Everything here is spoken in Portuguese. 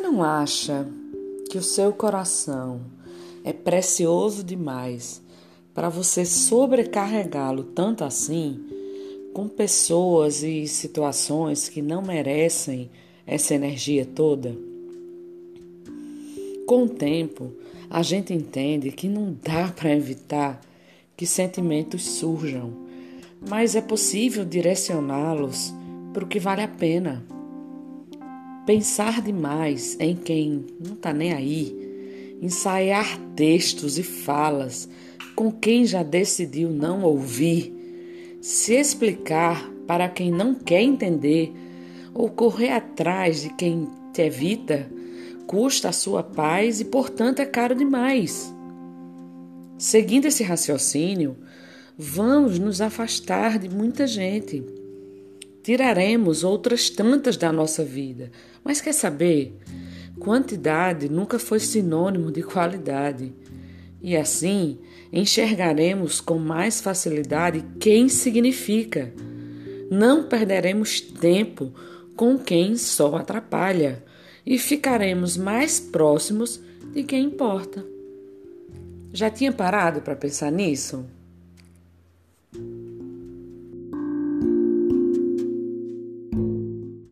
não acha que o seu coração é precioso demais para você sobrecarregá-lo tanto assim com pessoas e situações que não merecem essa energia toda? Com o tempo, a gente entende que não dá para evitar que sentimentos surjam, mas é possível direcioná-los para o que vale a pena. Pensar demais em quem não está nem aí, ensaiar textos e falas com quem já decidiu não ouvir, se explicar para quem não quer entender ou correr atrás de quem te evita, custa a sua paz e, portanto, é caro demais. Seguindo esse raciocínio, vamos nos afastar de muita gente Tiraremos outras tantas da nossa vida. Mas quer saber? Quantidade nunca foi sinônimo de qualidade. E assim enxergaremos com mais facilidade quem significa. Não perderemos tempo com quem só atrapalha e ficaremos mais próximos de quem importa. Já tinha parado para pensar nisso?